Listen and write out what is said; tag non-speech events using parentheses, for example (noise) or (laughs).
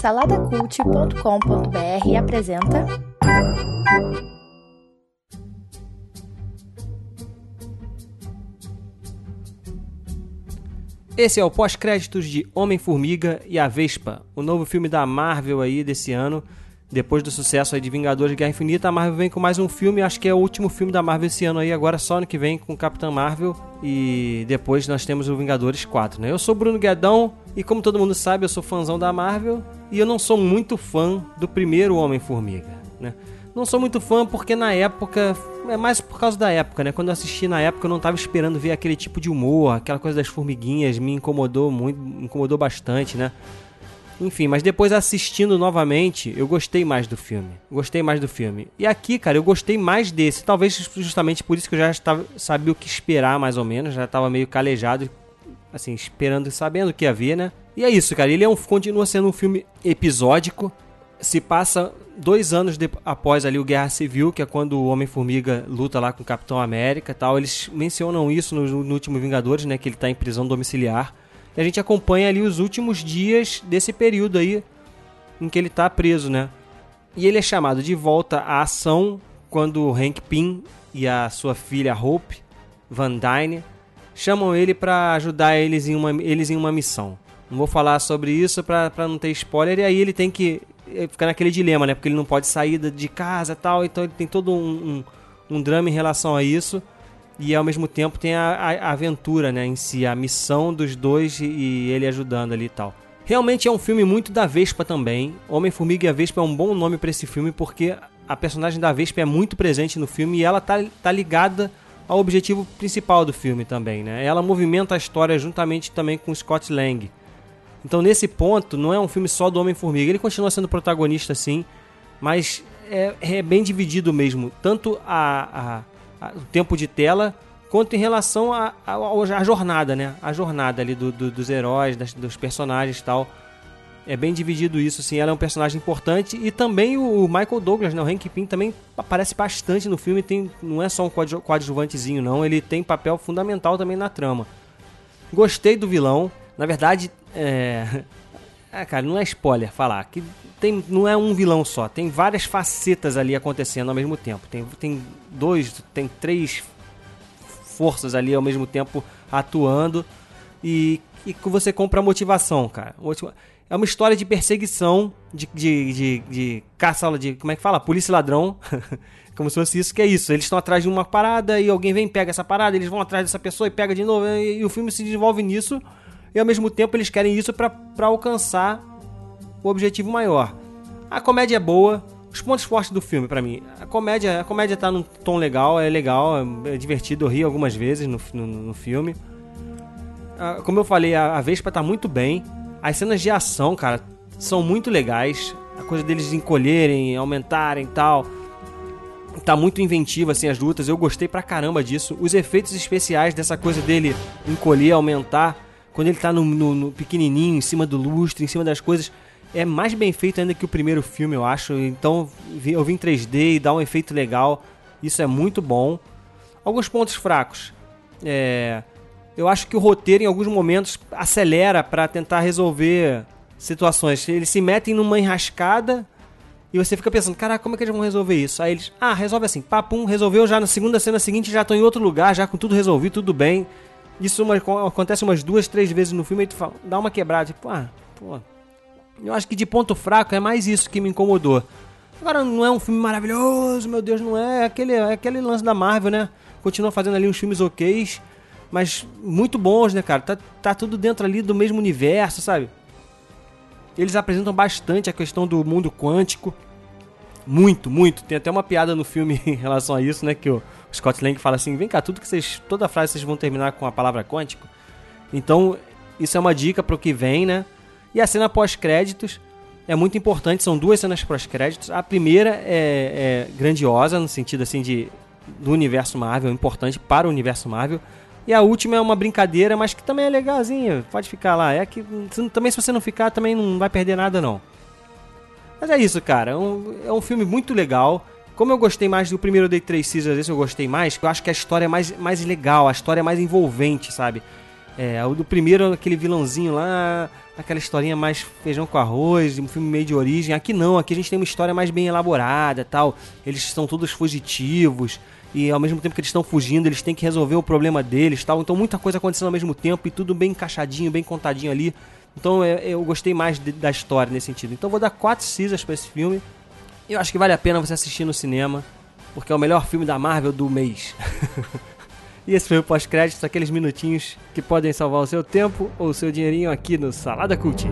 Saladacult.com.br apresenta. Esse é o pós-créditos de Homem-Formiga e a Vespa, o novo filme da Marvel aí desse ano. Depois do sucesso aí de Vingadores de Guerra Infinita, a Marvel vem com mais um filme, acho que é o último filme da Marvel esse ano aí, agora só ano que vem com Capitã Marvel e depois nós temos o Vingadores 4, né? Eu sou Bruno Guedão e como todo mundo sabe, eu sou fãzão da Marvel e eu não sou muito fã do primeiro Homem-Formiga, né? Não sou muito fã porque na época, é mais por causa da época, né? Quando eu assisti na época eu não estava esperando ver aquele tipo de humor, aquela coisa das formiguinhas, me incomodou muito, me incomodou bastante, né? Enfim, mas depois assistindo novamente, eu gostei mais do filme. Gostei mais do filme. E aqui, cara, eu gostei mais desse. Talvez justamente por isso que eu já estava, sabia o que esperar, mais ou menos. Já estava meio calejado, assim, esperando e sabendo o que havia, né? E é isso, cara. Ele é um, continua sendo um filme episódico. Se passa dois anos de, após ali o Guerra Civil, que é quando o Homem-Formiga luta lá com o Capitão América tal. Eles mencionam isso no, no último Vingadores, né? Que ele está em prisão domiciliar. E a gente acompanha ali os últimos dias desse período aí em que ele está preso, né? E ele é chamado de volta à ação quando o Hank Pym e a sua filha Hope Van Dyne chamam ele para ajudar eles em, uma, eles em uma missão. Não vou falar sobre isso para não ter spoiler, e aí ele tem que eh, ficar naquele dilema, né? Porque ele não pode sair de casa e tal, então ele tem todo um, um, um drama em relação a isso e ao mesmo tempo tem a, a, aventura, né, em si, a missão dos dois e, e ele ajudando ali e tal. Realmente é um filme muito da Vespa também. Homem-Formiga e a Vespa é um bom nome para esse filme porque a personagem da Vespa é muito presente no filme e ela tá, tá ligada ao objetivo principal do filme também, né? Ela movimenta a história juntamente também com Scott Lang. Então nesse ponto não é um filme só do Homem-Formiga, ele continua sendo protagonista sim, mas é, é bem dividido mesmo, tanto a, a o tempo de tela, quanto em relação à a, jornada, né? A jornada ali do, do, dos heróis, das, dos personagens e tal. É bem dividido isso, assim. Ela é um personagem importante. E também o Michael Douglas, né? O Hank Pym também aparece bastante no filme. Tem, não é só um coadjuvantezinho, não. Ele tem papel fundamental também na trama. Gostei do vilão. Na verdade, é... Ah, cara, não é spoiler falar. Que tem, não é um vilão só. Tem várias facetas ali acontecendo ao mesmo tempo. Tem, tem dois, tem três forças ali ao mesmo tempo atuando. E, que você compra a motivação, cara. É uma história de perseguição, de, de, de, de caça, de. Como é que fala? Polícia ladrão. (laughs) Como se fosse isso, que é isso. Eles estão atrás de uma parada e alguém vem pega essa parada, eles vão atrás dessa pessoa e pega de novo. E, e o filme se desenvolve nisso e ao mesmo tempo eles querem isso para alcançar o objetivo maior. A comédia é boa, os pontos fortes do filme para mim. A comédia, a comédia tá num tom legal, é legal, é divertido, eu ri algumas vezes no, no, no filme. Ah, como eu falei, a, a Vespa tá muito bem. As cenas de ação, cara, são muito legais. A coisa deles encolherem, aumentarem e tal. Tá muito inventiva assim as lutas. Eu gostei pra caramba disso. Os efeitos especiais dessa coisa dele encolher, aumentar quando ele tá no, no, no, pequenininho, em cima do lustre, em cima das coisas, é mais bem feito ainda que o primeiro filme, eu acho. Então eu vim em 3D e dá um efeito legal. Isso é muito bom. Alguns pontos fracos. É, eu acho que o roteiro, em alguns momentos, acelera para tentar resolver situações. Eles se metem numa enrascada e você fica pensando, caraca, como é que eles vão resolver isso? Aí eles, ah, resolve assim, papum, resolveu já na segunda cena seguinte, já estão em outro lugar, já com tudo resolvido, tudo bem. Isso uma, acontece umas duas, três vezes no filme e tu fala, dá uma quebrada, tipo, ah, pô. Eu acho que de ponto fraco é mais isso que me incomodou. Agora não é um filme maravilhoso, meu Deus, não é. É aquele, é aquele lance da Marvel, né? Continua fazendo ali uns filmes ok, mas muito bons, né, cara? Tá, tá tudo dentro ali do mesmo universo, sabe? Eles apresentam bastante a questão do mundo quântico. Muito, muito. Tem até uma piada no filme (laughs) em relação a isso, né? Que o Scott Lang fala assim: vem cá, tudo que vocês. Toda frase vocês vão terminar com a palavra quântico. Então, isso é uma dica pro que vem, né? E a cena pós-créditos é muito importante, são duas cenas pós-créditos. A primeira é, é, grandiosa, no sentido assim de do universo Marvel, importante para o universo Marvel. E a última é uma brincadeira, mas que também é legalzinha, pode ficar lá. É que também se você não ficar, também não vai perder nada não. Mas é isso, cara. É um, é um filme muito legal. Como eu gostei mais do primeiro Day 3 Seasons, esse eu gostei mais, eu acho que a história é mais, mais legal, a história é mais envolvente, sabe? É, o do primeiro, aquele vilãozinho lá, aquela historinha mais feijão com arroz, um filme meio de origem. Aqui não, aqui a gente tem uma história mais bem elaborada tal. Eles são todos fugitivos e ao mesmo tempo que eles estão fugindo, eles têm que resolver o problema deles tal. Então muita coisa acontecendo ao mesmo tempo e tudo bem encaixadinho, bem contadinho ali. Então eu, eu gostei mais de, da história nesse sentido. Então vou dar 4 Cisas para esse filme. Eu acho que vale a pena você assistir no cinema, porque é o melhor filme da Marvel do mês. (laughs) e esse foi o pós-crédito, aqueles minutinhos que podem salvar o seu tempo ou o seu dinheirinho aqui no Salada Cult.